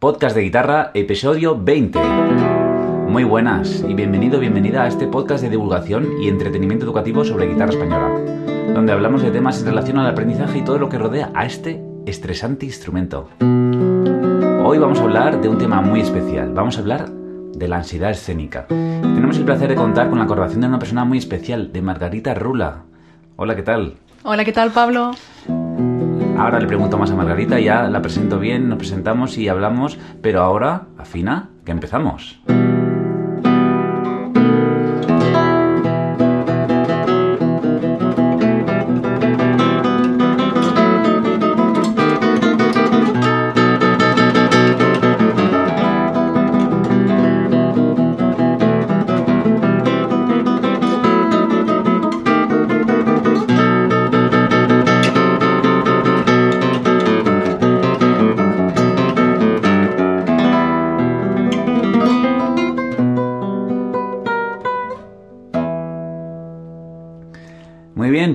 Podcast de Guitarra, episodio 20. Muy buenas y bienvenido, bienvenida a este podcast de divulgación y entretenimiento educativo sobre guitarra española, donde hablamos de temas en relación al aprendizaje y todo lo que rodea a este estresante instrumento. Hoy vamos a hablar de un tema muy especial, vamos a hablar de la ansiedad escénica. Tenemos el placer de contar con la colaboración de una persona muy especial, de Margarita Rula. Hola, ¿qué tal? Hola, ¿qué tal, Pablo? Ahora le pregunto más a Margarita, ya la presento bien, nos presentamos y hablamos, pero ahora, afina, que empezamos.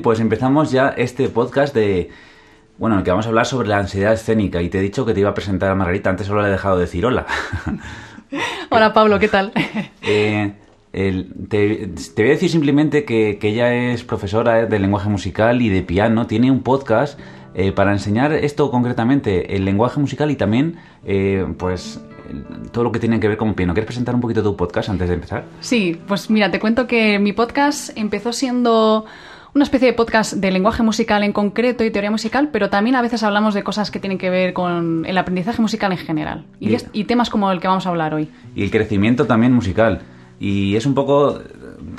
Pues empezamos ya este podcast de... Bueno, en el que vamos a hablar sobre la ansiedad escénica y te he dicho que te iba a presentar a Margarita, antes solo le he dejado decir hola. Hola, Pablo, ¿qué tal? Eh, el- te, te voy a decir simplemente que, que ella es profesora de lenguaje musical y de piano, tiene un podcast eh, para enseñar esto concretamente, el lenguaje musical y también, eh, pues, todo lo que tiene que ver con piano. ¿Quieres presentar un poquito tu podcast antes de empezar? Sí, pues mira, te cuento que mi podcast empezó siendo una especie de podcast de lenguaje musical en concreto y teoría musical, pero también a veces hablamos de cosas que tienen que ver con el aprendizaje musical en general y, Y- es- y temas como el que vamos a hablar hoy. y el crecimiento también musical. Y es un poco eh,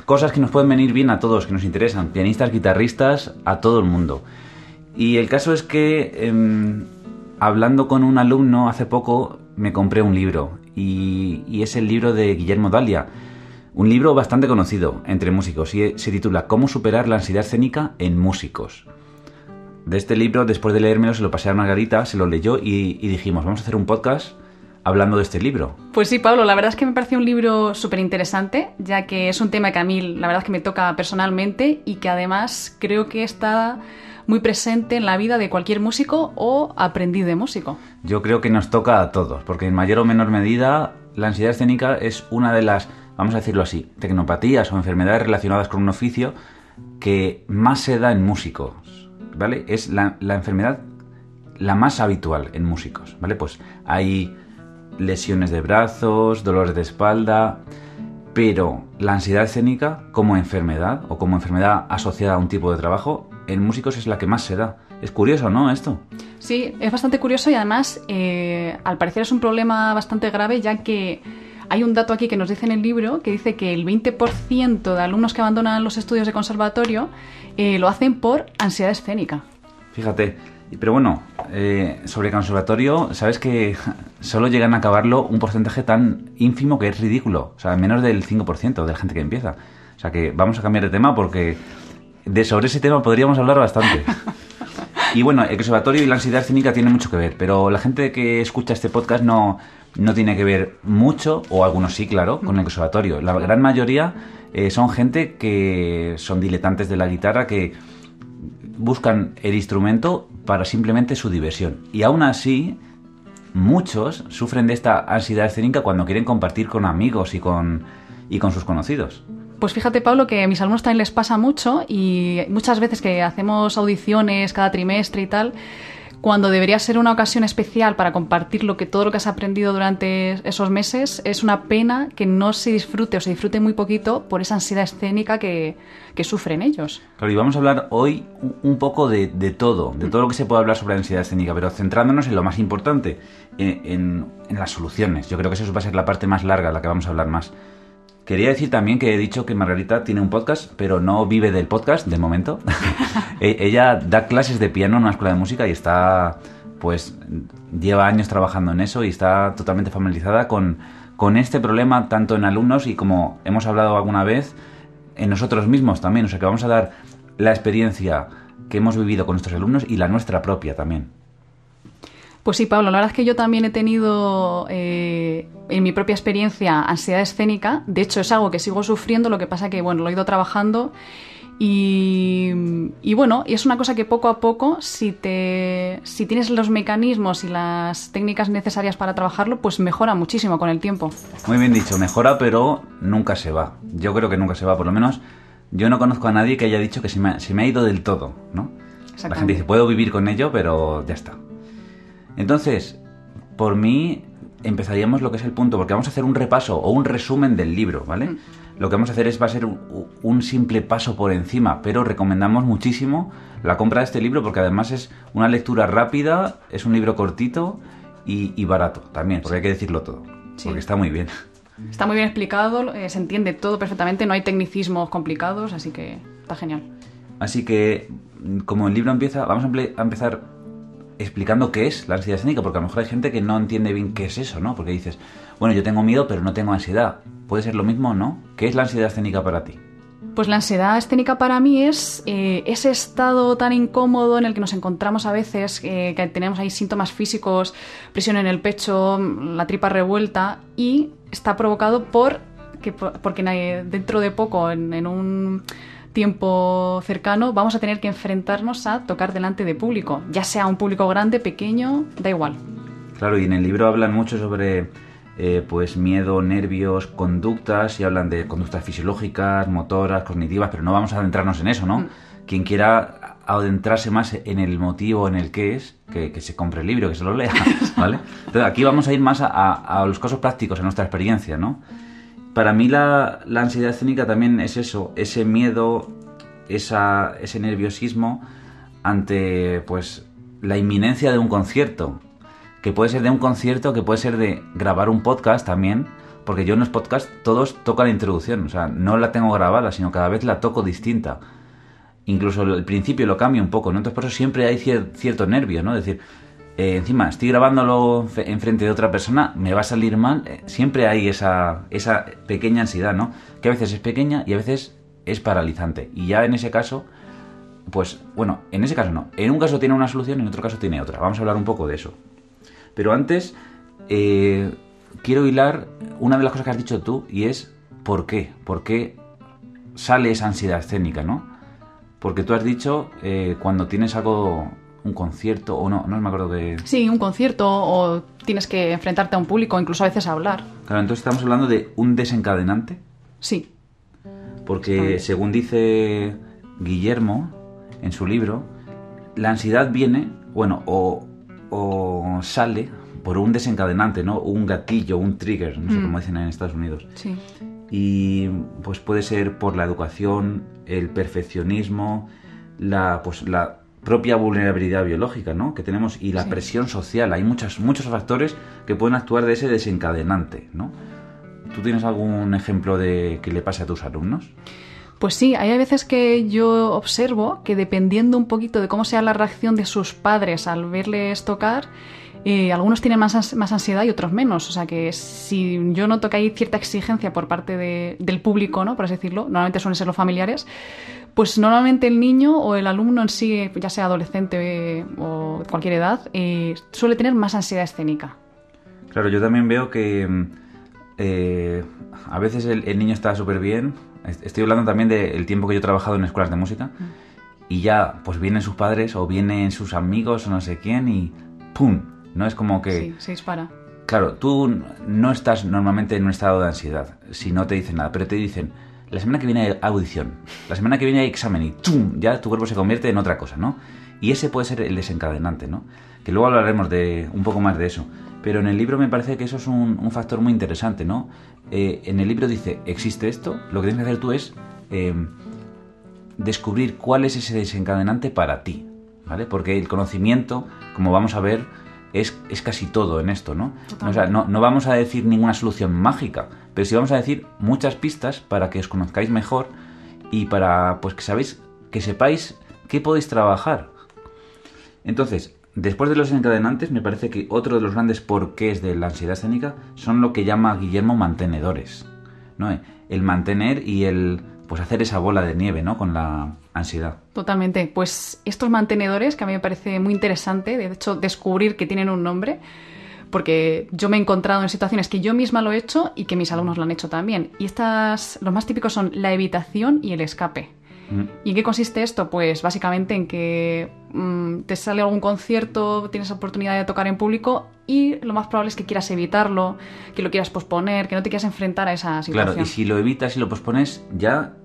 cosas que nos pueden venir bien a todos, que nos interesan, pianistas, guitarristas, a todo el mundo. Y el caso es que, em, hablando con un alumno hace poco, me compré un libro, y, y es el libro de Guillermo Dalia, un libro bastante conocido entre músicos, y se titula Cómo superar la ansiedad escénica en músicos. De este libro, después de leérmelo, se lo pasé a Margarita, se lo leyó y, y dijimos, vamos a hacer un podcast hablando de este libro. Pues sí, Pablo, la verdad es que me pareció un libro súper interesante, ya que es un tema que a mí la verdad es que me toca personalmente y que además creo que está muy presente en la vida de cualquier músico o aprendiz de músico. Yo creo que nos toca a todos, porque en mayor o menor medida la ansiedad escénica es una de las, vamos a decirlo así, tecnopatías o enfermedades relacionadas con un oficio que más se da en músicos, ¿vale? Es la, enfermedad la más habitual en músicos, ¿vale? Pues hay lesiones de brazos, dolores de espalda, pero la ansiedad escénica como enfermedad o como enfermedad asociada a un tipo de trabajo en músicos es la que más se da. Es curioso, ¿no? Esto. Sí, es bastante curioso y además eh, al parecer es un problema bastante grave ya que hay un dato aquí que nos dice en el libro que dice que el 20% de alumnos que abandonan los estudios de conservatorio eh, lo hacen por ansiedad escénica. Fíjate, pero bueno, eh, sobre conservatorio, sabes que solo llegan a acabarlo un porcentaje tan ínfimo que es ridículo. O sea, menos del 5% de la gente que empieza. O sea que vamos a cambiar de tema porque de sobre ese tema podríamos hablar bastante. Y bueno, el conservatorio y la ansiedad escénica tienen mucho que ver, pero la gente que escucha este podcast no, no tiene que ver mucho, o algunos sí, claro, con el conservatorio. La gran mayoría eh, son gente que son diletantes de la guitarra, que buscan el instrumento para simplemente su diversión. Y aún así, muchos sufren de esta ansiedad escénica cuando quieren compartir con amigos y con, y con sus conocidos. Pues fíjate, Pablo, que a mis alumnos también les pasa mucho y muchas veces que hacemos audiciones cada trimestre y tal, cuando debería ser una ocasión especial para compartir lo que todo lo que has aprendido durante esos meses, es una pena que no se disfrute o se disfrute muy poquito por esa ansiedad escénica que, que sufren ellos. Claro, y vamos a hablar hoy un- poco de, de todo, de todo lo que se puede hablar sobre la ansiedad escénica, pero centrándonos en lo más importante, en, en- en las soluciones. Yo creo que eso va a ser la parte más larga, la que vamos a hablar más. Quería decir también que he dicho que Margarita tiene un podcast, pero no vive del podcast de momento. E- Ella da clases de piano en una escuela de música y está, pues, lleva años trabajando en eso y está totalmente familiarizada con, con este problema, tanto en alumnos y como hemos hablado alguna vez, en nosotros mismos también. O sea que vamos a dar la experiencia que hemos vivido con nuestros alumnos y la nuestra propia también. Pues sí, Pablo, la verdad es que yo también he tenido eh, en mi propia experiencia ansiedad escénica. De hecho, es algo que sigo sufriendo, lo que pasa que, bueno, lo he ido trabajando Y, y, bueno, y es una cosa que poco a poco, si, te, si tienes los mecanismos y las técnicas necesarias para trabajarlo, pues mejora muchísimo con el tiempo. Muy bien dicho, mejora, pero nunca se va. Yo creo que nunca se va, por lo menos yo no conozco a nadie que haya dicho que se me, se me ha ido del todo, ¿no? La gente dice, puedo vivir con ello, pero ya está. Entonces, por mí, empezaríamos lo que es el punto, porque vamos a hacer un repaso o un resumen del libro, ¿vale? Mm lo que vamos a hacer es va a ser un, simple paso por encima, pero recomendamos muchísimo la compra de este libro porque además es una lectura rápida, es un libro cortito y, barato también, porque hay que decirlo todo, porque está muy bien. Está muy bien explicado, eh, se entiende todo perfectamente, no hay tecnicismos complicados, así que está genial. Así que, como el libro empieza, vamos a, empezar explicando qué es la ansiedad escénica, porque a lo mejor hay gente que no entiende bien qué es eso, ¿no? Porque dices, bueno, yo tengo miedo, pero no tengo ansiedad. ¿Puede ser lo mismo o no? ¿Qué es la ansiedad escénica para ti? Pues la ansiedad escénica para mí es eh, ese estado tan incómodo en el que nos encontramos a veces, eh, que tenemos ahí síntomas físicos, presión en el pecho, la tripa revuelta, y está provocado por que, porque dentro de poco, en un tiempo cercano, vamos a tener que enfrentarnos a tocar delante de público, ya sea un público grande, pequeño, da igual. Claro, y en el libro hablan mucho sobre eh, pues miedo, nervios, conductas, y hablan de conductas fisiológicas, motoras, cognitivas, pero no vamos a adentrarnos en eso, ¿no? Mm. Quien quiera adentrarse más en el motivo, en el qué es, que, se compre el libro, que se lo lea, ¿vale? Entonces aquí vamos a ir más a, los casos prácticos, a nuestra experiencia, ¿no? Para mí la, ansiedad escénica también es eso, ese miedo, esa, ese nerviosismo ante pues la inminencia de un concierto, que puede ser de un concierto, que puede ser de grabar un podcast también, porque yo en los podcasts todos tocan la introducción, o sea, no la tengo grabada, sino cada vez la toco distinta. Incluso el principio lo cambio un poco, ¿no? Entonces por eso siempre hay cierto nervio, ¿no? Es decir, eh, encima, estoy grabándolo enfrente de otra persona, me va a salir mal, eh, siempre hay esa, esa pequeña ansiedad, ¿no? Que a veces es pequeña y a veces es paralizante. Y ya en ese caso, pues bueno, en ese caso no. En un caso tiene una solución, en otro caso tiene otra. Vamos a hablar un poco de eso. Pero antes, eh, quiero hilar una de las cosas que has dicho tú y es ¿por qué? ¿Por qué sale esa ansiedad escénica, no? Porque tú has dicho cuando tienes algo, un concierto, o no, no me acuerdo de... Sí, un concierto, o tienes que enfrentarte a un público, incluso a veces a hablar. Claro, entonces estamos hablando de un desencadenante. Sí. Porque según dice Guillermo en su libro, la ansiedad viene, bueno, o, o sale por un desencadenante, ¿no? Un gatillo, un trigger, no sé mm. cómo dicen en Estados Unidos. Sí. Y pues puede ser por la educación, el perfeccionismo, la, pues, la propia vulnerabilidad biológica, ¿no? Que tenemos y la presión social. Hay muchas, muchos factores que pueden actuar de ese desencadenante, ¿no? ¿Tú tienes algún ejemplo de que le pase a tus alumnos? Pues sí, hay veces que yo observo que dependiendo un poquito de cómo sea la reacción de sus padres al verles tocar, eh, algunos tienen más, más ansiedad y otros menos. O sea que si yo noto que hay cierta exigencia por parte del público, ¿no? Por así decirlo, normalmente suelen ser los familiares, pues normalmente el niño o el alumno en sí, ya sea adolescente eh, o de cualquier edad, eh, suele tener más ansiedad escénica. Claro, yo también veo que a veces el niño está súper bien, Estoy hablando también del tiempo que yo he trabajado en escuelas de música. Mm. Y ya, pues vienen sus padres o vienen sus amigos o no sé quién y ¡pum! ¿No? Es como que... Sí, se dispara. Claro, tú no estás normalmente en un estado de ansiedad si no te dicen nada, pero te dicen, la semana que viene hay audición, la semana que viene hay examen y ¡tum! Ya tu cuerpo se convierte en otra cosa, ¿no? Y ese puede ser el desencadenante, ¿no? Que luego hablaremos de un poco más de eso. Pero en el libro me parece que eso es un, factor muy interesante, ¿no? Eh, en el libro dice, existe esto, lo que tienes que hacer tú es eh, descubrir cuál es ese desencadenante para ti, ¿vale? Porque el conocimiento, como vamos a ver, es, es casi todo en esto, ¿no? O sea, no, no vamos a decir ninguna solución mágica, pero sí vamos a decir muchas pistas para que os conozcáis mejor y para pues que sabéis, que sepáis qué podéis trabajar. Entonces, Después de los encadenantes, me parece que otro de los grandes porqués de la ansiedad escénica son lo que llama Guillermo mantenedores. ¿no? El mantener y el pues hacer esa bola de nieve, ¿no? Con la ansiedad. Totalmente. Pues estos mantenedores, que a mí me parece muy interesante, de hecho, descubrir que tienen un nombre, porque yo me he encontrado en situaciones que yo misma lo he hecho y que mis alumnos lo han hecho también. Y estas, los más típicos son la evitación y el escape. Mm. ¿Y en qué consiste esto? Pues básicamente en que mm, te sale algún concierto, tienes oportunidad de tocar en público y lo más probable es que quieras evitarlo, que lo quieras posponer, que no te quieras enfrentar a esa situación. Claro, y si lo evitas y lo pospones, ya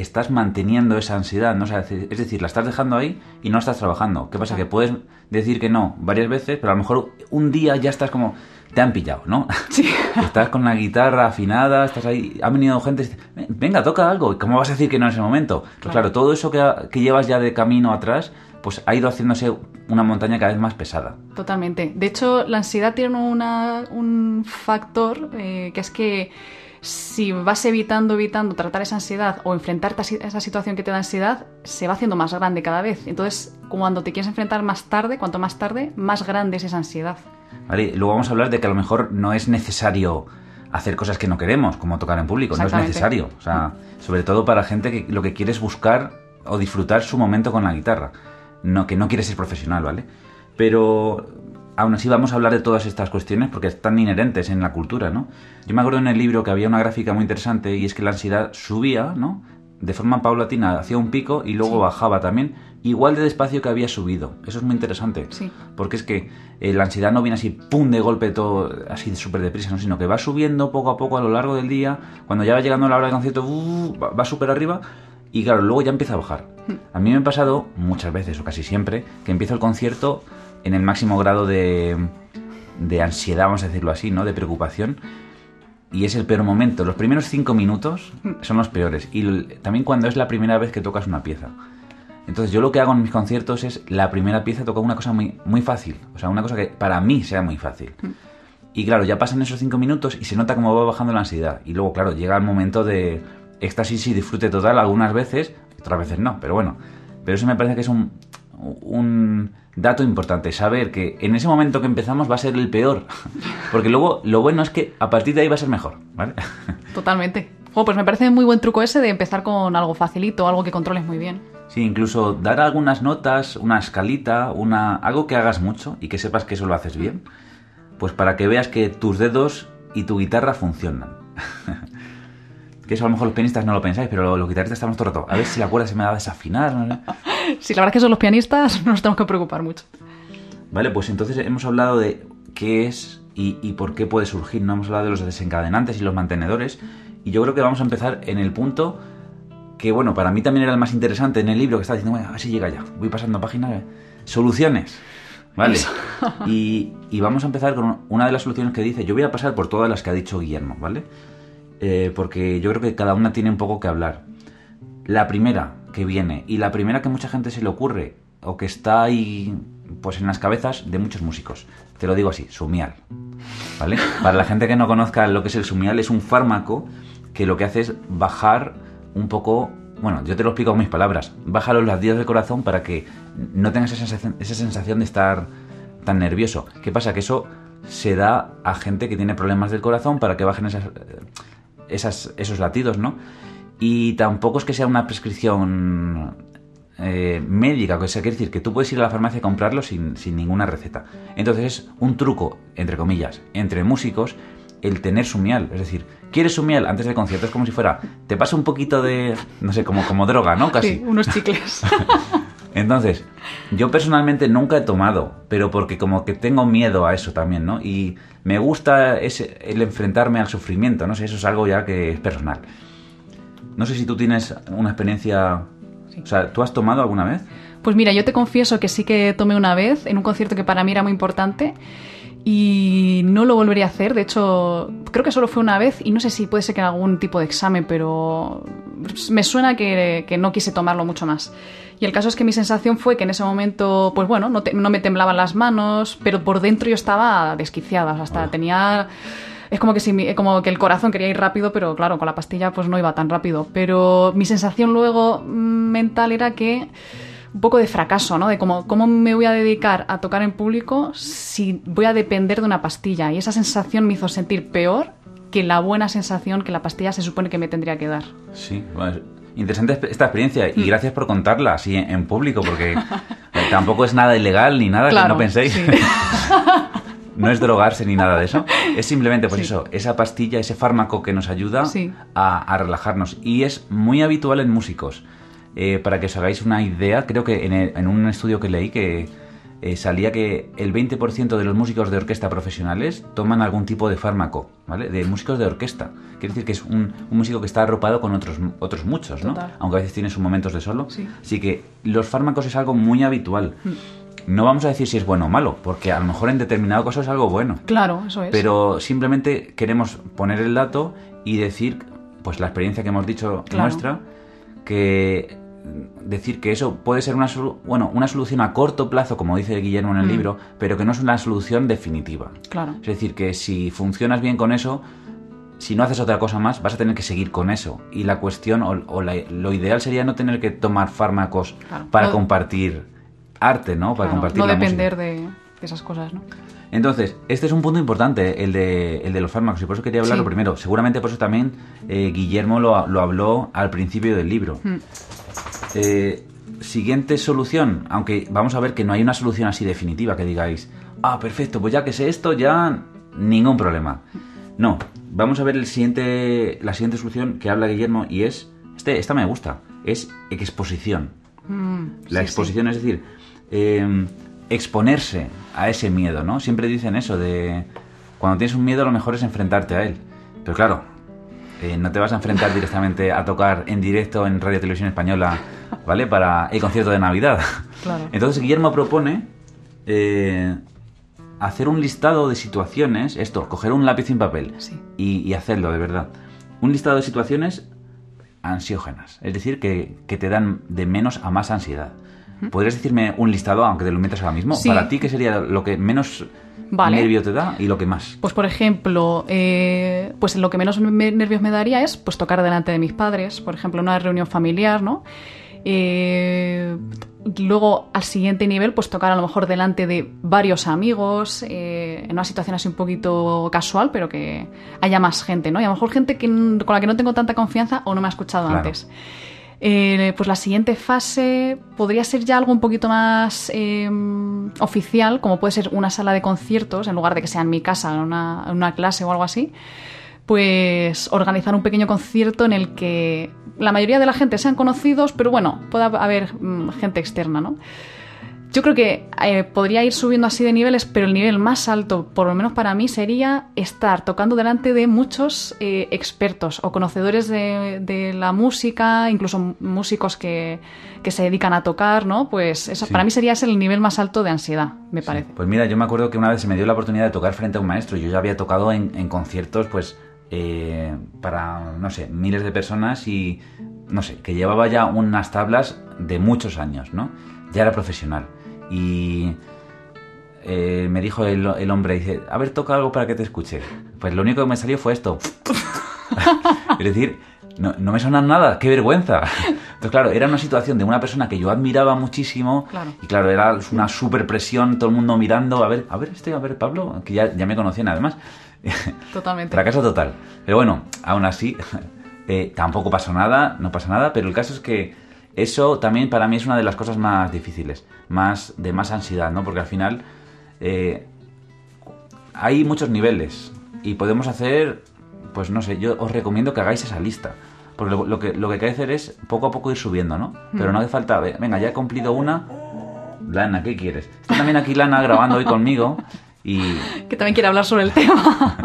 estás manteniendo esa ansiedad, ¿no? O sea, es decir, la estás dejando ahí y no estás trabajando. ¿Qué pasa? Que puedes decir que no varias veces, pero a lo mejor un día ya estás como... Te han pillado, ¿no? Sí. estás con la guitarra afinada, estás ahí... Ha venido gente venga, toca algo. ¿Y cómo vas a decir que no en ese momento? Pues Claro. claro, todo eso que, que llevas ya de camino atrás, pues ha ido haciéndose una montaña cada vez más pesada. Totalmente. De hecho, la ansiedad tiene una- un factor eh, que es que si vas evitando, evitando tratar esa ansiedad o enfrentarte a esa situación que te da ansiedad, se va haciendo más grande cada vez. Entonces, cuando te quieres enfrentar más tarde, cuanto más tarde, más grande es esa ansiedad. ¿Vale? Luego vamos a hablar de que a lo mejor no es necesario hacer cosas que no queremos, como tocar en público, no es necesario. O sea, sobre todo para gente que lo que quiere es buscar o disfrutar su momento con la guitarra, no que no quiere ser profesional, ¿vale? Pero aún así vamos a hablar de todas estas cuestiones porque están inherentes en la cultura, ¿no? Yo me acuerdo en el libro que había una gráfica muy interesante y es que la ansiedad subía, ¿no? De forma paulatina hacia un pico y luego Sí. bajaba también, igual de despacio que había subido. Eso es muy interesante. Sí. Porque es que eh, la ansiedad no viene así, pum, de golpe, todo así súper deprisa, ¿no? sino que va subiendo poco a poco a lo largo del día. Cuando ya va llegando la hora del concierto, uh, va, súper arriba y claro, luego ya empieza a bajar. A mí me ha pasado muchas veces, o casi siempre, que empiezo el concierto en el máximo grado de, de ansiedad, vamos a decirlo así, ¿no? De preocupación. Y es el peor momento. Los primeros cinco minutos son los peores. Y también cuando es la primera vez que tocas una pieza. Entonces yo lo que hago en mis conciertos es la primera pieza tocar una cosa muy, muy fácil. O sea, una cosa que para mí sea muy fácil. Y claro, ya pasan esos cinco minutos y se nota cómo va bajando la ansiedad. Y luego, claro, llega el momento de éxtasis y disfrute total algunas veces, otras veces no, pero bueno. Pero eso me parece que es un, un dato importante, saber que en ese momento que empezamos va a ser el peor. Porque luego lo bueno es que a partir de ahí va a ser mejor, ¿vale? Totalmente. Jo, pues me parece muy buen truco ese de empezar con algo facilito, algo que controles muy bien. Sí, incluso dar algunas notas, una escalita, una algo que hagas mucho y que sepas que eso lo haces bien, pues para que veas que tus dedos y tu guitarra funcionan. que eso a lo mejor los pianistas no lo pensáis, pero los guitarristas estamos todo el rato. A ver si la cuerda se me va a desafinar. no. Sí, la verdad es que son los pianistas, no nos tenemos que preocupar mucho. Vale, pues entonces hemos hablado de qué es y, y por qué puede surgir. No hemos hablado de los desencadenantes y los mantenedores. Y yo creo que vamos a empezar en el punto que, bueno, para mí también era el más interesante en el libro que estaba diciendo, bueno, a ver si llega ya. Voy pasando páginas. eh. Soluciones. Vale. Y, y vamos a empezar con una de las soluciones que dice. Yo voy a pasar por todas las que ha dicho Guillermo, ¿vale? Eh, porque yo creo que cada una tiene un poco que hablar. La primera que viene y la primera que mucha gente se le ocurre o que está ahí pues en las cabezas de muchos músicos. Te lo digo así, sumial. ¿Vale? Para la gente que no conozca lo que es el sumial, es un fármaco que lo que hace es bajar un poco, bueno, yo te lo explico con mis palabras, baja los latidos del corazón para que no tengas esa sensación, esa sensación de estar tan nervioso. ¿Qué pasa? Que eso se da a gente que tiene problemas del corazón para que bajen esas, esas- esos latidos, ¿no? Y tampoco es que sea una prescripción eh, médica, o sea, quiere decir que tú puedes ir a la farmacia a comprarlo sin, sin ninguna receta. Entonces es un truco, entre comillas, entre músicos el tener su miel. Es decir, ¿quieres su miel antes del concierto? Es como si fuera, te pasa un poquito de, no sé, como, como droga, ¿no? Casi. Sí, unos chicles. Entonces, yo personalmente nunca he tomado, pero porque como que tengo miedo a eso también, ¿no? Y me gusta ese, el enfrentarme al sufrimiento, no sé, eso es algo ya que es personal. No sé si tú tienes una experiencia... O sea, ¿tú has tomado alguna vez? Pues mira, yo te confieso que sí que tomé una vez en un concierto que para mí era muy importante y no lo volvería a hacer. De hecho, creo que solo fue una vez y no sé si puede ser que en algún tipo de examen, pero me suena que, que no quise tomarlo mucho más. Y el caso es que mi sensación fue que en ese momento, pues bueno, no, me temblaban las manos, pero por dentro yo estaba desquiciada, o sea, hasta tenía... Es como que, si como que el corazón quería ir rápido, pero claro, con la pastilla pues no iba tan rápido. Pero mi sensación luego mm, mental era que un poco de fracaso, ¿no? De cómo, cómo me voy a dedicar a tocar en público si voy a depender de una pastilla. Y esa sensación me hizo sentir peor que la buena sensación que la pastilla se supone que me tendría que dar. Sí, bueno, interesante esta experiencia y gracias por contarla así en, público porque eh, tampoco es nada ilegal ni nada, que no penséis. sí. no es drogarse ni nada de eso. Es simplemente, pues Sí. eso, esa pastilla, ese fármaco que nos ayuda Sí. a, a relajarnos. Y es muy habitual en músicos. Eh, para que os hagáis una idea, creo que en, el- en un estudio que leí que eh, salía que el 20% de los músicos de orquesta profesionales toman algún tipo de fármaco, ¿vale? De músicos de orquesta. Quiere decir que es un, un músico que está arropado con otros, otros muchos, ¿no? Total. Aunque a veces tiene sus momentos de solo. Sí. Así que los fármacos es algo muy habitual. No vamos a decir si es bueno o malo, porque a lo mejor en determinado caso es algo bueno. Claro, eso es. Pero simplemente queremos poner el dato y decir, pues la experiencia que hemos dicho Claro. nuestra, que decir que eso puede ser una, bueno, una solución a corto plazo, como dice Guillermo en el Mm. libro, pero que no es una solución definitiva. Claro. Es decir, que si funcionas bien con eso, si no haces otra cosa más, vas a tener que seguir con eso. Y la cuestión, o, o la- lo ideal sería no tener que tomar fármacos Claro. para No- compartir arte, ¿no? Para Claro, compartir no la depender de, de esas cosas, ¿no? Entonces, este es un punto importante, el de, el de los fármacos, y por eso quería hablarlo Sí. primero. Seguramente por eso también eh, Guillermo lo, lo habló al principio del libro. Mm. Eh, siguiente solución, aunque vamos a ver que no hay una solución así definitiva que digáis, ah, perfecto, pues ya que sé esto, ya ningún problema. No, vamos a ver el siguiente, la siguiente solución que habla Guillermo y es, este, esta me gusta, es exposición. Mm, La sí, exposición es decir, eh, exponerse a ese miedo, ¿no? Siempre dicen eso de cuando tienes un miedo lo mejor es enfrentarte a él. Pero claro, eh, no te vas a enfrentar directamente a tocar en directo en Radio Televisión Española, ¿vale? Para el concierto de Navidad. Claro. Entonces Guillermo propone eh, hacer un listado de situaciones, esto, coger un lápiz y un papel Sí. y, y hacerlo de verdad. Un listado de situaciones ansiógenas, es decir, que, que te dan de menos a más ansiedad. ¿Podrías decirme un listado, aunque te lo metas ahora mismo? Sí. Para ti, ¿qué sería lo que menos Vale. nervio te da y lo que más? Pues por ejemplo, eh, pues lo que menos me- nervios me daría es pues tocar delante de mis padres, por ejemplo, en una reunión familiar, ¿no? Eh, luego al siguiente nivel, pues tocar a lo mejor delante de varios amigos, eh, en una situación así un poquito casual, pero que haya más gente, ¿no? Y a lo mejor gente que, con la que no tengo tanta confianza o no me ha escuchado Claro. antes. Eh, pues la siguiente fase podría ser ya algo un poquito más eh, oficial, como puede ser una sala de conciertos, en lugar de que sea en mi casa, en una, una clase o algo así. Pues organizar un pequeño concierto en el que la mayoría de la gente sean conocidos, pero bueno, pueda haber mm, gente externa, ¿no? Yo creo que eh, podría ir subiendo así de niveles, pero el nivel más alto, por lo menos para mí, sería estar tocando delante de muchos eh, expertos o conocedores de, de la música, incluso músicos que, que se dedican a tocar, ¿no? Pues eso, Sí. para mí sería ese el nivel más alto de ansiedad, me Sí. parece. Pues mira, yo me acuerdo que una vez se me dio la oportunidad de tocar frente a un maestro. Yo ya había tocado en, en conciertos, pues, eh, para, no sé, miles de personas y, no sé, que llevaba ya unas tablas de muchos años, ¿no? Ya era profesional. Y eh, me dijo el, el hombre, dice, a ver, toca algo para que te escuche. Pues lo único que me salió fue esto. es decir, no, no me suena nada, qué vergüenza. Entonces, claro, era una situación de una persona que yo admiraba muchísimo. Claro. Y claro, era una super presión, todo el mundo mirando, a ver, a ver, este, a ver, Pablo, que ya, ya me conocían además. Totalmente. Fracaso total. Pero bueno, aún así, eh, tampoco pasó nada, no pasa nada, pero el caso es que eso también para mí es una de las cosas más difíciles, más de más ansiedad, ¿no? Porque al final eh, hay muchos niveles y podemos hacer, pues no sé, yo os recomiendo que hagáis esa lista. Porque lo, lo que, lo que hay que hacer es poco a poco ir subiendo, ¿no? Pero no hace falta, ve- venga, ya he cumplido una. Lana, ¿qué quieres? Está también aquí Lana grabando hoy conmigo y Que también quiere hablar sobre el tema.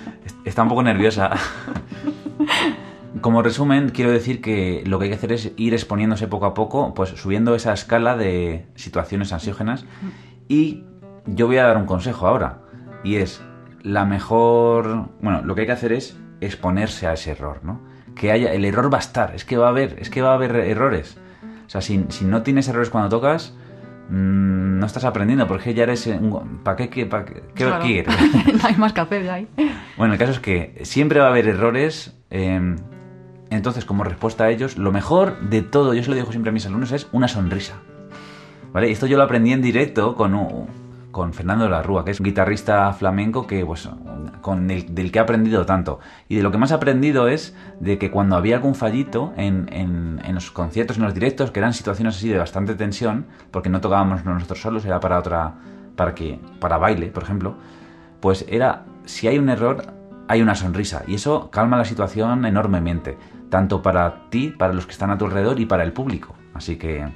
Está un poco nerviosa. Como resumen, quiero decir que lo que hay que hacer es ir exponiéndose poco a poco, pues subiendo esa escala de situaciones ansiógenas. Y yo voy a dar un consejo ahora. Y es la mejor. Bueno, lo que hay que hacer es exponerse a ese error, ¿no? Que haya. El error va a estar, es que va a haber, es que va a haber errores. O sea, si, si no tienes errores cuando tocas, mm, no estás aprendiendo, porque ya eres. ¿Para qué, qué, qué- qué Claro. quieres? no hay más que hacer ya ahí. Bueno, el caso es que siempre va a haber errores. eh, entonces, como respuesta a ellos, lo mejor de todo, yo se lo digo siempre a mis alumnos, es una sonrisa. ¿Vale? Esto yo lo aprendí en directo con, un- con Fernando de la Rúa, que es un guitarrista flamenco que, pues, con el, del que he aprendido tanto. Y de lo que más he aprendido es de que cuando había algún fallito en, en- en los conciertos, en los directos, que eran situaciones así de bastante tensión, porque no tocábamos nosotros solos, era para otra, para que, para baile, por ejemplo, pues era, si hay un error, hay una sonrisa. Y eso calma la situación enormemente, tanto para ti, para los que están a tu alrededor y para el público. Así que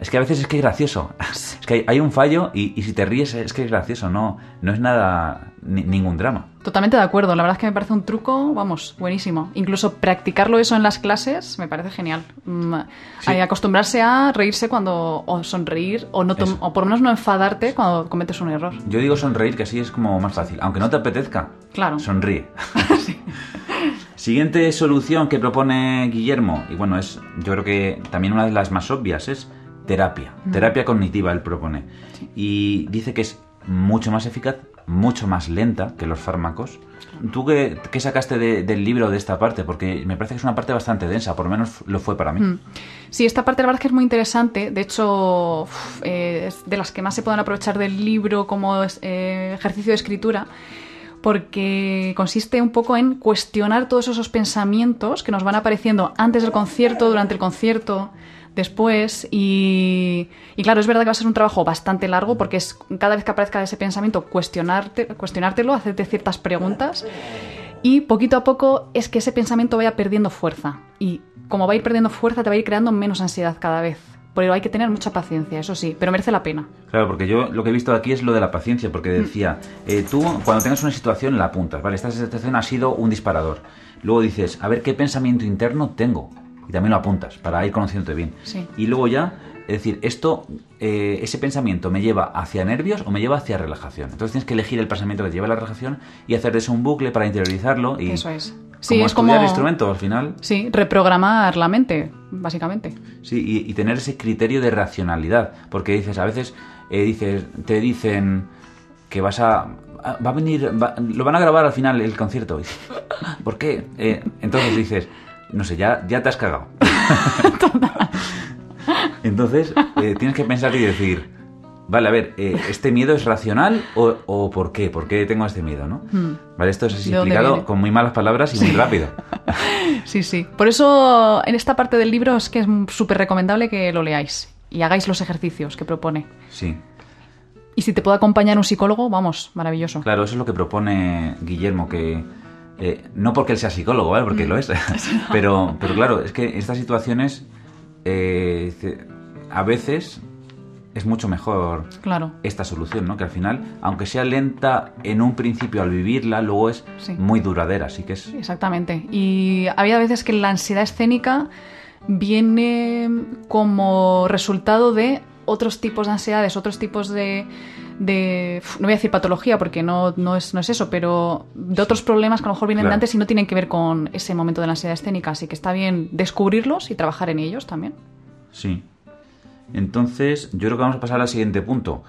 es que a veces es que es gracioso. Es que hay, hay un fallo y, y si te ríes es que es gracioso, no, no es nada, ni- ningún drama. Totalmente de acuerdo. La verdad es que me parece un truco, vamos, buenísimo. Incluso practicarlo eso en las clases me parece genial. Mm, Sí. acostumbrarse a reírse cuando o sonreír o no Eso. o por lo menos no enfadarte cuando cometes un error. Yo digo sonreír, que así es como más fácil. Aunque no te apetezca, Claro. sonríe. Siguiente solución que propone Guillermo, y bueno, es yo creo que también una de las más obvias, es terapia. Terapia cognitiva él propone. Y dice que es mucho más eficaz, mucho más lenta que los fármacos. ¿Tú qué, qué sacaste de- del libro de esta parte? Porque me parece que es una parte bastante densa, por lo menos lo fue para mí. Mm. Sí, esta parte la verdad es que es muy interesante. De hecho, eh, es de las que más se pueden aprovechar del libro como eh, ejercicio de escritura, porque consiste un poco en cuestionar todos esos pensamientos que nos van apareciendo antes del concierto, durante el concierto, después. Y, claro, es verdad que va a ser un trabajo bastante largo porque es cada vez que aparezca ese pensamiento, cuestionarte, cuestionártelo, hacerte ciertas preguntas. Y poquito a poco es que ese pensamiento vaya perdiendo fuerza. Y como va a ir perdiendo fuerza, te va a ir creando menos ansiedad cada vez. Pero hay que tener mucha paciencia, eso sí, pero merece la pena. Claro, porque yo lo que he visto aquí es lo de la paciencia, porque decía, eh, tú cuando tengas una situación la apuntas, ¿vale? Esta situación ha sido un disparador. Luego dices, a ver qué pensamiento interno tengo. Y también lo apuntas para ir conociéndote bien. Sí. Y luego ya, es decir, esto, eh, ese pensamiento me lleva hacia nervios o me lleva hacia relajación. Entonces tienes que elegir el pensamiento que te lleva a la relajación y hacer de eso un bucle para interiorizarlo. Y Eso es. Como Sí, es estudiar como- instrumentos al final. Sí, reprogramar la mente, básicamente. Sí, y, y tener ese criterio de racionalidad. Porque dices, a veces eh, dices, te dicen que vas a. Va a venir. va- lo van a grabar al final el concierto. Dices, ¿Por qué? Eh, entonces dices, no sé, ya, ya te has cagado. entonces eh, tienes que pensar y decir, vale, a ver, eh, ¿este miedo es racional o, o por qué? ¿Por qué tengo este miedo? ¿no? Vale, esto es así Hmm. ¿De dónde explicado con muy malas palabras y muy rápido. Sí, sí. Por eso en esta parte del libro es que es súper recomendable que lo leáis y hagáis los ejercicios que propone. Sí. Y si te puede acompañar un psicólogo, vamos, maravilloso. Claro, eso es lo que propone Guillermo, que eh, no porque él sea psicólogo, ¿vale? Porque lo es. pero, pero claro, es que estas situaciones eh, a veces es mucho mejor Claro. esta solución, ¿no? Que al final, aunque sea lenta en un principio al vivirla, luego es Sí. muy duradera, así que es... Exactamente. Y había veces que la ansiedad escénica viene como resultado de otros tipos de ansiedades, otros tipos de, de- no voy a decir patología porque no, no, es, no es eso, pero de otros problemas que a lo mejor vienen Claro. de antes y no tienen que ver con ese momento de la ansiedad escénica. Así que está bien descubrirlos y trabajar en ellos también. Sí. Entonces, yo creo que vamos a pasar al siguiente punto.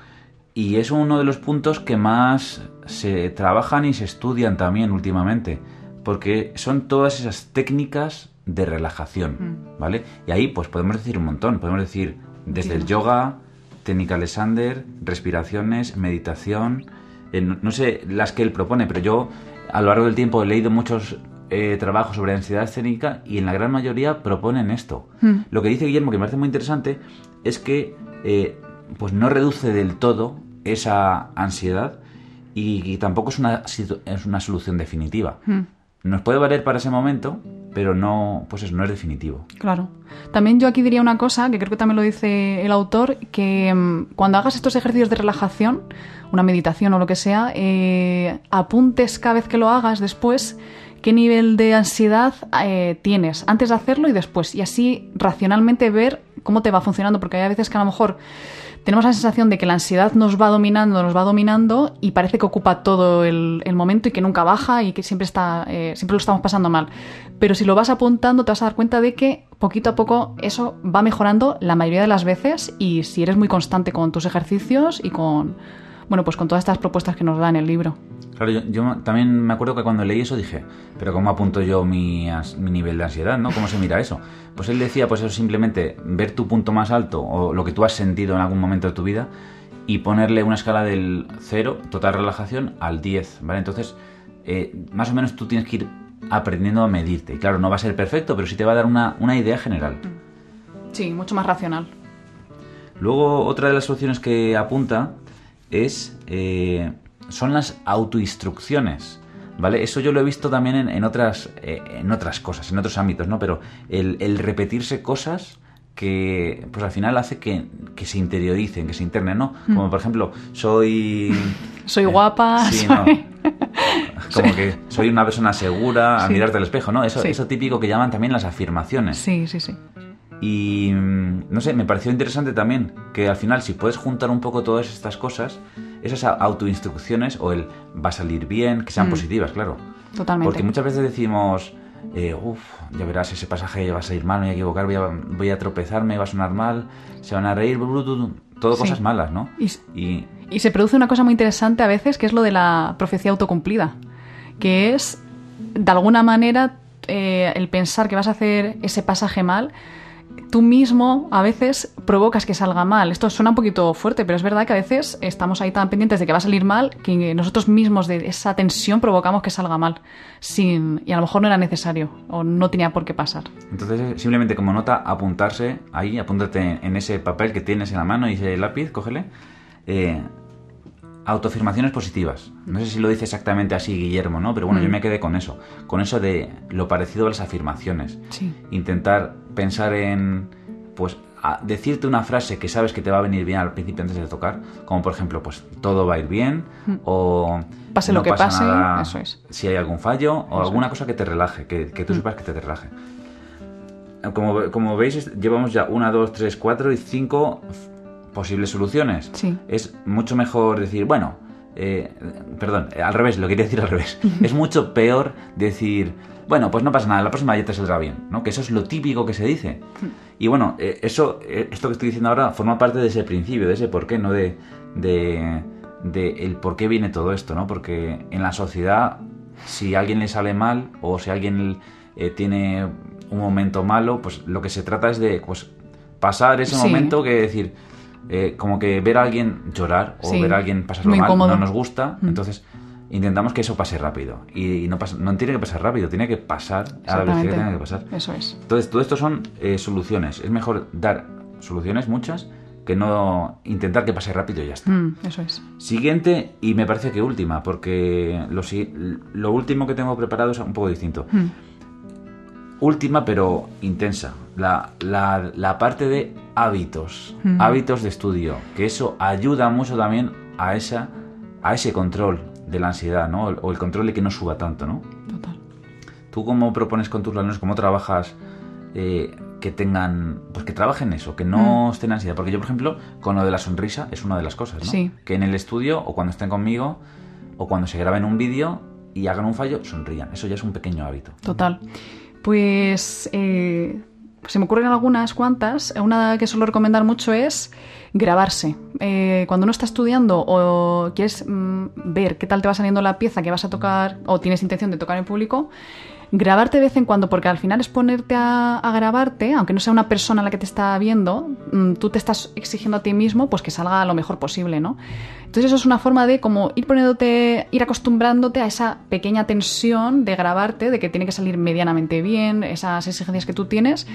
Y es uno de los puntos que más se trabajan y se estudian también últimamente. Porque son todas esas técnicas de relajación, ¿vale? Y ahí pues podemos decir un montón. Podemos decir desde el yoga, técnica Alexander, respiraciones, meditación, eh, no, no sé las que él propone, pero yo a lo largo del tiempo he leído muchos eh, trabajos sobre ansiedad escénica y en la gran mayoría proponen esto. Mm. Lo que dice Guillermo, que me parece muy interesante, es que eh, pues no reduce del todo esa ansiedad y, y tampoco es una, es una solución definitiva. Mm. Nos puede valer para ese momento, pero no, pues eso, no es definitivo. Claro. También yo aquí diría una cosa, que creo que también lo dice el autor, que mm, cuando hagas estos ejercicios de relajación, una meditación o lo que sea, eh, apuntes cada vez que lo hagas después qué nivel de ansiedad eh, tienes antes de hacerlo y después. Y así racionalmente ver cómo te va funcionando, porque hay veces que a lo mejor tenemos la sensación de que la ansiedad nos va dominando, nos va dominando y parece que ocupa todo el, momento y que nunca baja y que siempre está, eh, siempre lo estamos pasando mal. Pero si lo vas apuntando, te vas a dar cuenta de que poquito a poco eso va mejorando la mayoría de las veces y si eres muy constante con tus ejercicios y con, bueno, pues con todas estas propuestas que nos da en el libro. Claro, yo, yo también me acuerdo que cuando leí eso dije, pero ¿cómo apunto yo mi, as- mi nivel de ansiedad? ¿no? ¿Cómo se mira eso? Pues él decía, pues eso simplemente ver tu punto más alto o lo que tú has sentido en algún momento de tu vida y ponerle una escala del 0, total relajación, al 10, ¿vale? Entonces, eh, más o menos tú tienes que ir aprendiendo a medirte. Y claro, no va a ser perfecto, pero sí te va a dar una, una idea general. Sí, mucho más racional. Luego, otra de las soluciones que apunta es eh, son las autoinstrucciones. ¿Vale? Eso yo lo he visto también en, en otras, eh, en otras cosas, en otros ámbitos, ¿no? Pero el, el repetirse cosas que pues al final hace que, que se interioricen, que se internen, ¿no? Como por ejemplo, soy... Soy guapa, sí, soy- no. Como que soy una persona segura a Sí. mirarte al espejo, ¿no? Eso, eso típico que llaman también las afirmaciones. Sí, sí, sí. Y mm, no sé, me pareció interesante también que al final si puedes juntar un poco todas estas cosas, esas autoinstrucciones o el va a salir bien, que sean Mm. positivas, claro. Totalmente. Porque muchas veces decimos, eh, uff, ya verás, ese pasaje va a salir mal, me voy a equivocar, voy a, voy a tropezarme, va a sonar mal, se van a reír, blu, blu, blu, todo Sí. cosas malas, ¿no? Y Y se produce una cosa muy interesante a veces, que es lo de la profecía autocumplida, que es, de alguna manera, eh, el pensar que vas a hacer ese pasaje mal, tú mismo a veces provocas que salga mal. Esto suena un poquito fuerte, pero es verdad que a veces estamos ahí tan pendientes de que va a salir mal que nosotros mismos de esa tensión provocamos que salga mal, sin y a lo mejor no era necesario o no tenía por qué pasar. entonces simplemente como nota apuntarse ahí, apúntate en ese papel que tienes en la mano y ese lápiz, cógele. eh, autoafirmaciones positivas. No sé si lo dice exactamente así Guillermo, ¿no? Pero bueno, yo Mm. me quedé con eso, con eso de lo parecido a las afirmaciones. Sí. Intentar pensar en, pues, a- decirte una frase que sabes que te va a venir bien al principio antes de tocar, como por ejemplo, pues, todo va a ir bien, o Mm. Pase no lo que pasa pase, nada eso es. si hay algún fallo, o Eso alguna es. cosa que te relaje, que, que tú Mm. sepas que te relaje. Como, como veis, llevamos ya una, dos, tres, cuatro y cinco posibles soluciones. Sí. Es mucho mejor decir, bueno, eh, perdón, eh, al revés, lo quería decir al revés. es mucho peor decir, bueno, pues no pasa nada, la próxima ya te saldrá bien, ¿no? Que eso es lo típico que se dice. Y bueno, eh, eso, eh, esto que estoy diciendo ahora forma parte de ese principio, de ese por qué, no de, de, de el por qué viene todo esto, ¿no? Porque en la sociedad, si a alguien le sale mal o si alguien tiene un momento malo, pues lo que se trata es de pues, pasar ese Sí. momento que decir, eh, como que ver a alguien llorar o Sí. ver a alguien pasarlo mal incómodo. no nos gusta, Mm. entonces intentamos que eso pase rápido. Y, no, pasa- no tiene que pasar rápido, tiene que pasar a la velocidad que tenga que pasar. Eso es. Entonces, todo esto son eh, soluciones. Es mejor dar soluciones, muchas, que no intentar que pase rápido y ya está. Mm, eso es. Siguiente, y me parece que última, porque lo, lo último que tengo preparado es un poco distinto. Mm. Última, pero intensa. La, la- la parte de hábitos. Mm. Hábitos de estudio. Que eso ayuda mucho también a, esa, a ese control de la ansiedad, ¿no? O el control de que no suba tanto, ¿no? Total. ¿Tú cómo propones con tus alumnos, cómo trabajas eh, que tengan, pues que trabajen eso, que no Mm. estén ansiedad? Porque yo, por ejemplo, con lo de la sonrisa es una de las cosas, ¿no? Sí. Que en el estudio o cuando estén conmigo o cuando se graben un vídeo y hagan un fallo, sonrían. Eso ya es un pequeño hábito. Total. Pues eh, se me ocurren algunas cuantas. Una que suelo recomendar mucho es grabarse. Eh, cuando uno está estudiando o quieres mm, ver qué tal te va saliendo la pieza que vas a tocar o tienes intención de tocar en público, grabarte de vez en cuando, porque al final es ponerte a, grabarte, aunque no sea una persona la que te está viendo, mm, tú te estás exigiendo a ti mismo pues que salga lo mejor posible, ¿no? Entonces eso es una forma de como ir poniéndote, ir acostumbrándote a esa pequeña tensión de grabarte, de que tiene que salir medianamente bien, esas exigencias que tú tienes,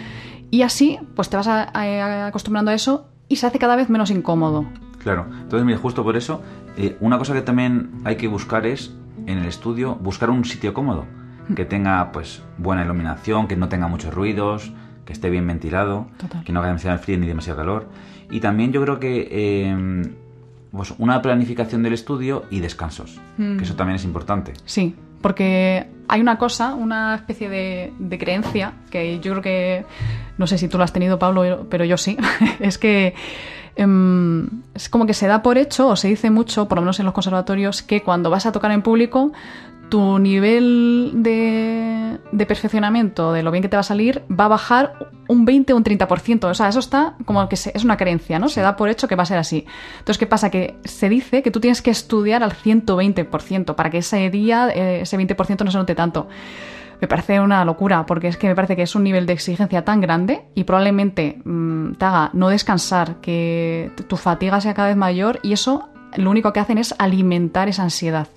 y así pues te vas a- a- acostumbrando a eso y se hace cada vez menos incómodo. Claro. Entonces, mira, justo por eso, eh, una cosa que también hay que buscar es, en el estudio, buscar un sitio cómodo. Que tenga, pues, buena iluminación, que no tenga muchos ruidos, que esté bien ventilado, Total. que no haga demasiado frío ni demasiado calor. Y también yo creo que eh, pues una planificación del estudio y descansos, Mm. que eso también es importante. Sí, porque hay una cosa, una especie de, de creencia, que yo creo que, no sé si tú lo has tenido, Pablo, pero yo sí, es que em, es como que se da por hecho, o se dice mucho, por lo menos en los conservatorios, que cuando vas a tocar en público, tu nivel de, perfeccionamiento, de lo bien que te va a salir, va a bajar un 20 o un 30%. O sea, eso está como que es una creencia, ¿no? Se da por hecho que va a ser así. Entonces, ¿qué pasa? Que se dice que tú tienes que estudiar al 120% para que ese día, eh, ese 20% no se note tanto. Me parece una locura, porque es que me parece que es un nivel de exigencia tan grande y probablemente mm, te haga no descansar, que tu fatiga sea cada vez mayor y eso lo único que hacen es alimentar esa ansiedad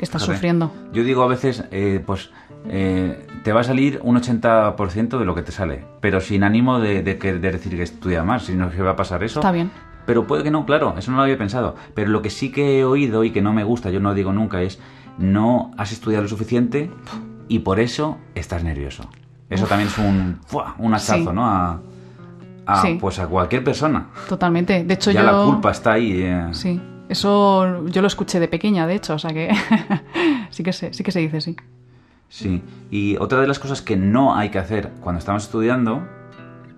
que estás sufriendo. Yo digo a veces, eh, pues eh, te va a salir un 80% de lo que te sale, pero sin ánimo de, de decir que estudia más, sino que va a pasar eso. Está bien. Pero puede que no, claro, eso no lo había pensado. Pero lo que sí que he oído y que no me gusta, yo no digo nunca, es no has estudiado lo suficiente y por eso estás nervioso. Eso también es un, ¡fua! un hachazo, Sí. ¿no? A, a, Sí. pues a cualquier persona. Totalmente. De hecho, ya yo. la culpa está ahí. eh. Sí. Eso yo lo escuché de pequeña, de hecho, o sea que sí que se, sí que se dice, sí. Sí, y otra de las cosas que no hay que hacer cuando estamos estudiando,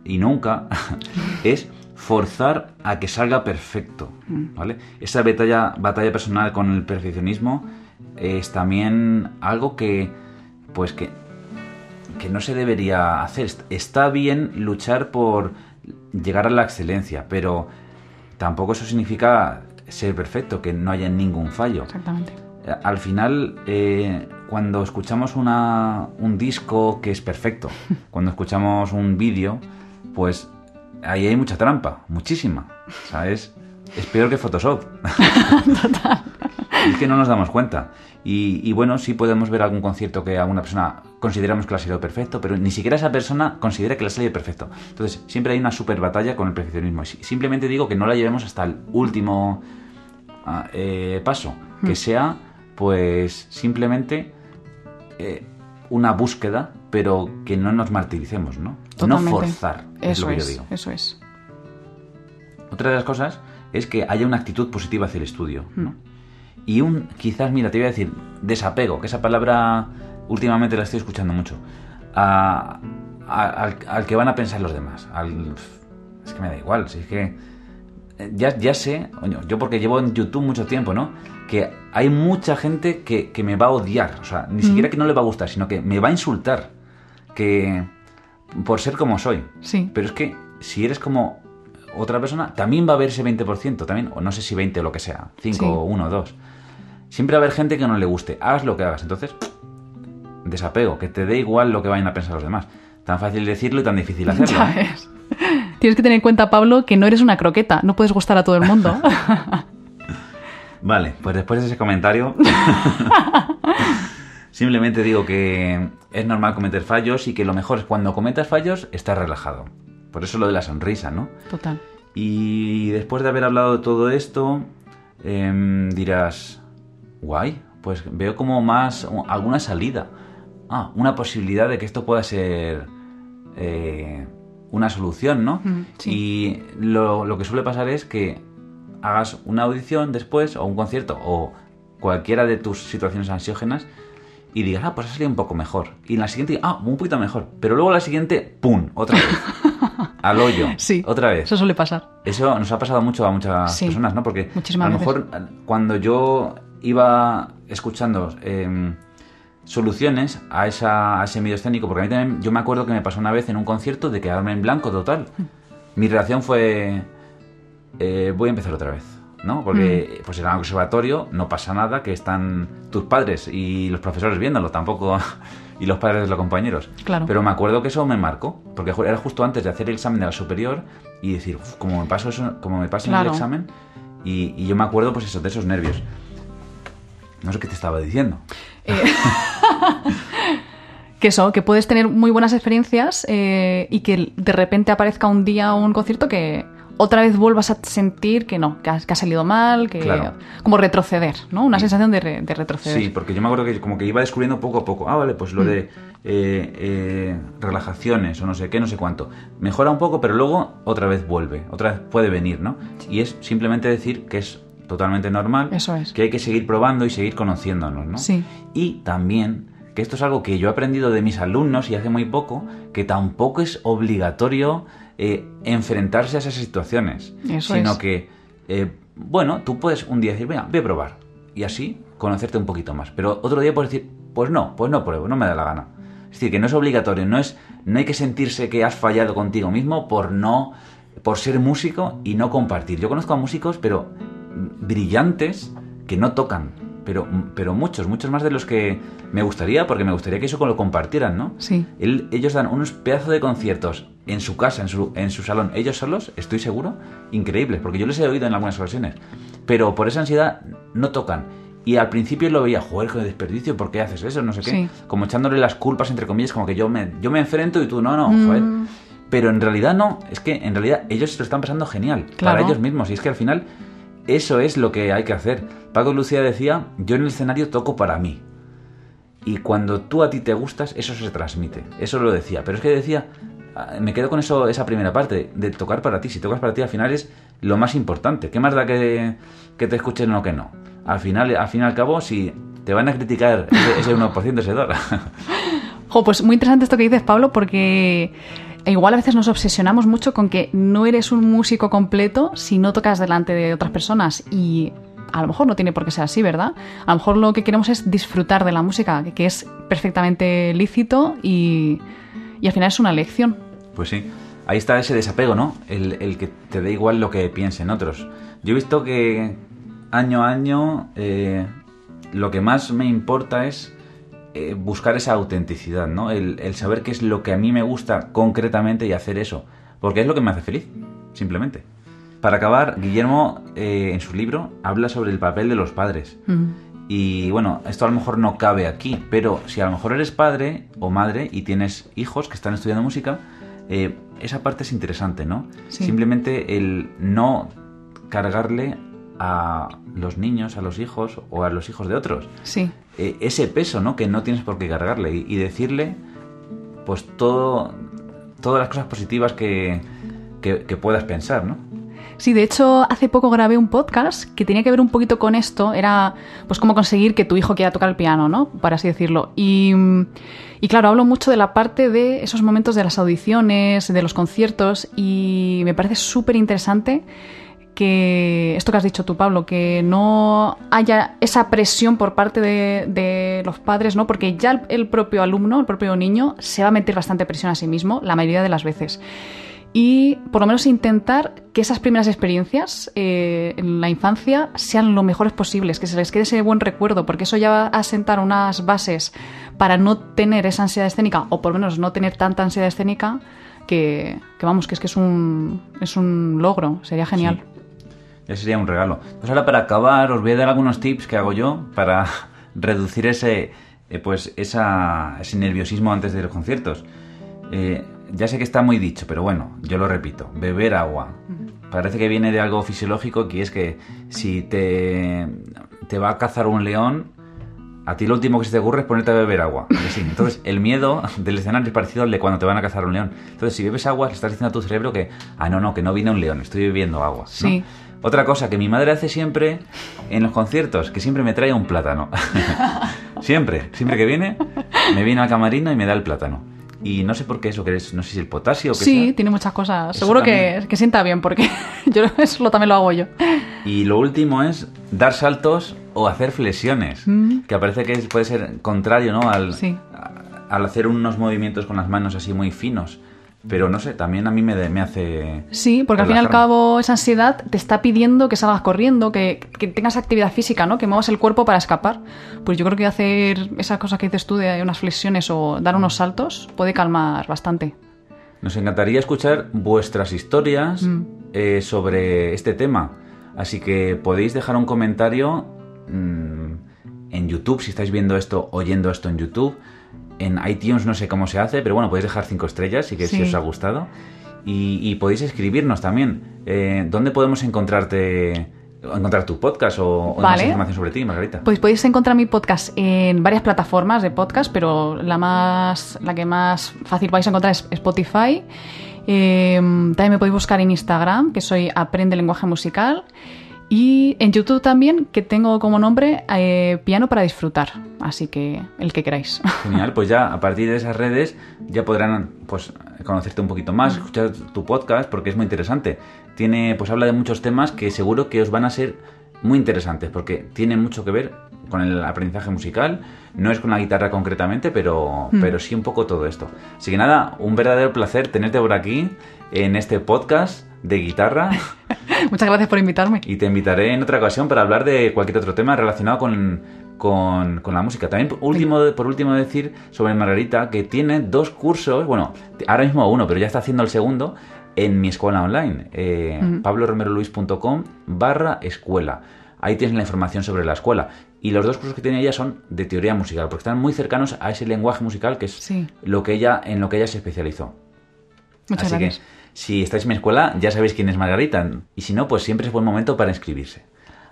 y nunca, es forzar a que salga perfecto, ¿vale? Esa batalla, batalla personal con el perfeccionismo es también algo que, pues que, que no se debería hacer. Est- Está bien luchar por llegar a la excelencia, pero tampoco eso significa ser perfecto, que no haya ningún fallo. Exactamente. Al final, eh, cuando escuchamos una- un disco que es perfecto, cuando escuchamos un vídeo, pues ahí hay mucha trampa, muchísima. ¿Sabes? Es peor que Photoshop. Y es que no nos damos cuenta. Y, y bueno, sí podemos ver algún concierto que alguna persona consideramos que le ha salido perfecto, pero ni siquiera esa persona considera que le ha salido perfecto. Entonces, siempre hay una super batalla con el perfeccionismo. Simplemente digo que no la llevemos hasta el último ah, eh, paso, que sea pues simplemente eh, una búsqueda, pero que no nos martiricemos, ¿no? Totalmente. No forzar, es Eso lo que es, yo digo. eso es. Otra de las cosas es que haya una actitud positiva hacia el estudio, ¿no? Y un, quizás, mira, te voy a decir, desapego, que esa palabra últimamente la estoy escuchando mucho, a- a- al, al que van a pensar los demás. Al, es que me da igual, si es que eh, ya, ya sé, yo porque llevo en YouTube mucho tiempo, ¿no? Que hay mucha gente que, que me va a odiar, o sea, ni siquiera que no le va a gustar, sino que me va a insultar, que por ser como soy. Sí. Pero es que si eres como otra persona, también va a haber ese 20%, también, o no sé si 20 o lo que sea, 5 Sí. o 1 o 2. Siempre va a haber gente que no le guste, hagas lo que hagas. Entonces, desapego, que te dé igual lo que vayan a pensar los demás. Tan fácil decirlo y tan difícil hacerlo. Ya ¿eh? Tienes que tener en cuenta, Pablo, que no eres una croqueta, no puedes gustar a todo el mundo. Vale, pues después de ese comentario, simplemente digo que es normal cometer fallos y que lo mejor es cuando cometas fallos, estar relajado. Por eso lo de la sonrisa, ¿no? Total. Y después de haber hablado de todo esto, em, dirás, guay, pues veo como más alguna salida. Ah, una posibilidad de que esto pueda ser eh, una solución, ¿no? Sí. Y lo, lo que suele pasar es que hagas una audición después, o un concierto, o cualquiera de tus situaciones ansiógenas, y digas, ah, pues ha salido un poco mejor. Y en la siguiente, ah, un poquito mejor. Pero luego la siguiente, ¡pum! Otra vez. Al hoyo. Sí. Otra vez. Eso suele pasar. Eso nos ha pasado mucho a muchas Sí, personas, ¿no? Porque muchísimas a lo mejor cuando yo iba escuchando eh, soluciones a, esa, a ese medio escénico, porque a mí también, yo me acuerdo que me pasó una vez en un concierto de quedarme en blanco total. Mm. Mi reacción fue, eh, voy a empezar otra vez, ¿no? Porque Mm. pues era un conservatorio, no pasa nada, que están tus padres y los profesores viéndolo, tampoco, y los padres de los compañeros. Claro. Pero me acuerdo que eso me marcó, porque era justo antes de hacer el examen de la superior y decir, "Uf, como me paso eso, como me pasa en el examen, y, y yo me acuerdo pues eso, de esos nervios. No sé qué te estaba diciendo. Eh, que eso, que puedes tener muy buenas experiencias eh, y que de repente aparezca un día un concierto que otra vez vuelvas a sentir que no, que ha, que ha salido mal, que Claro. como retroceder, ¿no? Una sensación de, re- de retroceder. Sí, porque yo me acuerdo que como que iba descubriendo poco a poco. Ah, vale, pues Mm. lo de eh, eh, relajaciones o no sé qué, no sé cuánto. Mejora un poco, pero luego otra vez vuelve, otra vez puede venir, ¿no? Y es simplemente decir que es totalmente normal, Eso es. que hay que seguir probando y seguir conociéndonos, ¿no? Sí. Y también que esto es algo que yo he aprendido de mis alumnos y hace muy poco, que tampoco es obligatorio eh, enfrentarse a esas situaciones, Eso sino es. que, eh, bueno, tú puedes un día decir, venga, voy a probar, y así conocerte un poquito más, pero otro día puedes decir, pues no, pues no pruebo, no me da la gana. Es decir, que no es obligatorio, no, es, no hay que sentirse que has fallado contigo mismo por no, por ser músico y no compartir. Yo conozco a músicos, pero brillantes, que no tocan, pero, pero muchos, muchos más de los que me gustaría, porque me gustaría que eso lo compartieran, ¿no? Sí. Él- ellos dan unos pedazos de conciertos en su casa, en su, en su salón, ellos solos, estoy seguro, increíbles, porque yo les he oído en algunas ocasiones. Pero por esa ansiedad no tocan. Y al principio lo veía, joder, qué desperdicio, ¿por qué haces eso? No sé qué. Sí. Como echándole las culpas, entre comillas, como que yo me, yo me enfrento y tú no, no, Mm. joder. Pero en realidad no, es que en realidad ellos se lo están pasando genial, Claro. para ellos mismos. Y es que al final eso es lo que hay que hacer. Paco Lucía decía, yo en el escenario toco para mí. Y cuando tú a ti te gustas, eso se transmite. Eso lo decía. Pero es que decía ah, me quedo con eso, esa primera parte, de tocar para ti. Si tocas para ti, al final es lo más importante. ¿Qué más da que, que te escuchen o que no? Al final, al fin y al cabo, si te van a criticar ese, ese 1% ese dólar. Jo, pues muy interesante esto que dices, Pablo, porque igual a veces nos obsesionamos mucho con que no eres un músico completo si no tocas delante de otras personas y a lo mejor no tiene por qué ser así, ¿verdad? A lo mejor lo que queremos es disfrutar de la música, que es perfectamente lícito y, y al final es una elección. Pues sí, ahí está ese desapego, ¿no? El, el que te da igual lo que piensen otros. Yo he visto que año a año eh, lo que más me importa es eh, buscar esa autenticidad, ¿no? El, el saber qué es lo que a mí me gusta concretamente y hacer eso. Porque es lo que me hace feliz, simplemente. Para acabar, Guillermo eh, en su libro habla sobre el papel de los padres. Mm. Y bueno, esto a lo mejor no cabe aquí, pero si a lo mejor eres padre o madre y tienes hijos que están estudiando música, eh, esa parte es interesante, ¿no? Sí. Simplemente el no cargarle a los niños, a los hijos o a los hijos de otros Sí. eh, ese peso, ¿no? Que no tienes por qué cargarle y, y decirle, pues todo, todas las cosas positivas que, que, que puedas pensar, ¿no? Sí, de hecho, hace poco grabé un podcast que tenía que ver un poquito con esto. Era, pues, cómo conseguir que tu hijo quiera tocar el piano, ¿no? Para así decirlo. Y, y claro, hablo mucho de la parte de esos momentos de las audiciones, de los conciertos, y me parece súper interesante que esto que has dicho tú, Pablo, que no haya esa presión por parte de, los padres, ¿no? Porque ya el, propio alumno, el propio niño, se va a meter bastante presión a sí mismo la mayoría de las veces y por lo menos intentar que esas primeras experiencias eh, en la infancia sean lo mejores posibles, que se les quede ese buen recuerdo, porque eso ya va a sentar unas bases para no tener esa ansiedad escénica, o por lo menos no tener tanta ansiedad escénica, que vamos, que es que es un, es un logro, sería genial. Ya sería un regalo. Pues ahora para acabar os voy a dar algunos tips que hago yo para reducir ese, eh, pues esa, ese nerviosismo antes de los conciertos. Eh, ya sé que está muy dicho, pero bueno, yo lo repito, beber agua. Parece que viene de algo fisiológico, que es que si te, te va a cazar un león, a ti lo último que se te ocurre es ponerte a beber agua. Entonces, el miedo del escenario es parecido al de cuando te van a cazar un león. Entonces, si bebes agua, le estás diciendo a tu cerebro que, ah, no, no, que no viene un león, estoy bebiendo agua. ¿no? Sí. Otra cosa que mi madre hace siempre en los conciertos, que siempre me trae un plátano. siempre, siempre que viene, me viene al camarino y me da el plátano. Y no sé por qué eso, que es, no sé si el potasio o qué Sí, sea. tiene muchas cosas. Eso Seguro que, que sienta bien, porque yo eso también lo hago yo. Y lo último es dar saltos o hacer flexiones, Mm. que parece que puede ser contrario, ¿no? Al, Sí. a- al hacer unos movimientos con las manos así muy finos. Pero no sé, también a mí me, de- me hace... Sí, porque al fin y al cabo esa ansiedad te está pidiendo que salgas corriendo, que, que tengas actividad física, ¿no? Que muevas el cuerpo para escapar. Pues yo creo que hacer esas cosas que dices tú de unas flexiones o dar unos saltos puede calmar bastante. Nos encantaría escuchar vuestras historias Mm. eh, sobre este tema. Así que podéis dejar un comentario mm, en YouTube, si estáis viendo esto, oyendo esto en YouTube. En iTunes no sé cómo se hace, pero bueno, podéis dejar cinco estrellas y que si os ha gustado. Y, y podéis escribirnos también. Eh, ¿Dónde podemos encontrarte, encontrar tu podcast o, o más información sobre ti, Margarita? Pues podéis encontrar mi podcast en varias plataformas de podcast, pero la más la que más fácil vais a encontrar es Spotify. Eh, también me podéis buscar en Instagram, que soy Aprende Lenguaje Musical. Y en YouTube también, que tengo como nombre eh, Piano para Disfrutar. Así que el que queráis. Genial, pues ya a partir de esas redes ya podrán pues conocerte un poquito más, escuchar tu podcast porque es muy interesante. Tiene pues habla de muchos temas que seguro que os van a ser muy interesantes porque tiene mucho que ver con el aprendizaje musical, no es con la guitarra concretamente, pero pero sí un poco todo esto. Así que nada, un verdadero placer tenerte por aquí en este podcast de guitarra Muchas gracias por invitarme. y te invitaré en otra ocasión para hablar de cualquier otro tema relacionado con, con, con la música. También, por último, por último, decir sobre Margarita que tiene dos cursos, bueno, ahora mismo uno, pero ya está haciendo el segundo en mi escuela online, eh, Ujú. pabloromeroluis.com barra escuela. Ahí tienes la información sobre la escuela. Y los dos cursos que tiene ella son de teoría musical, porque están muy cercanos a ese lenguaje musical que es Sí. lo que ella, en lo que ella se especializó. Muchas Así gracias. que si estáis en mi escuela ya sabéis quién es Margarita y si no pues siempre es buen momento para inscribirse.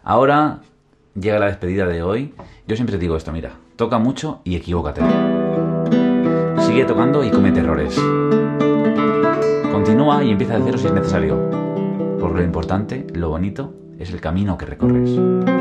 Ahora llega la despedida de hoy. Yo siempre digo esto, mira, toca mucho y equivócate. Sigue tocando y comete errores. continúa y empieza de cero si es necesario. Por lo importante, lo bonito, es el camino que recorres.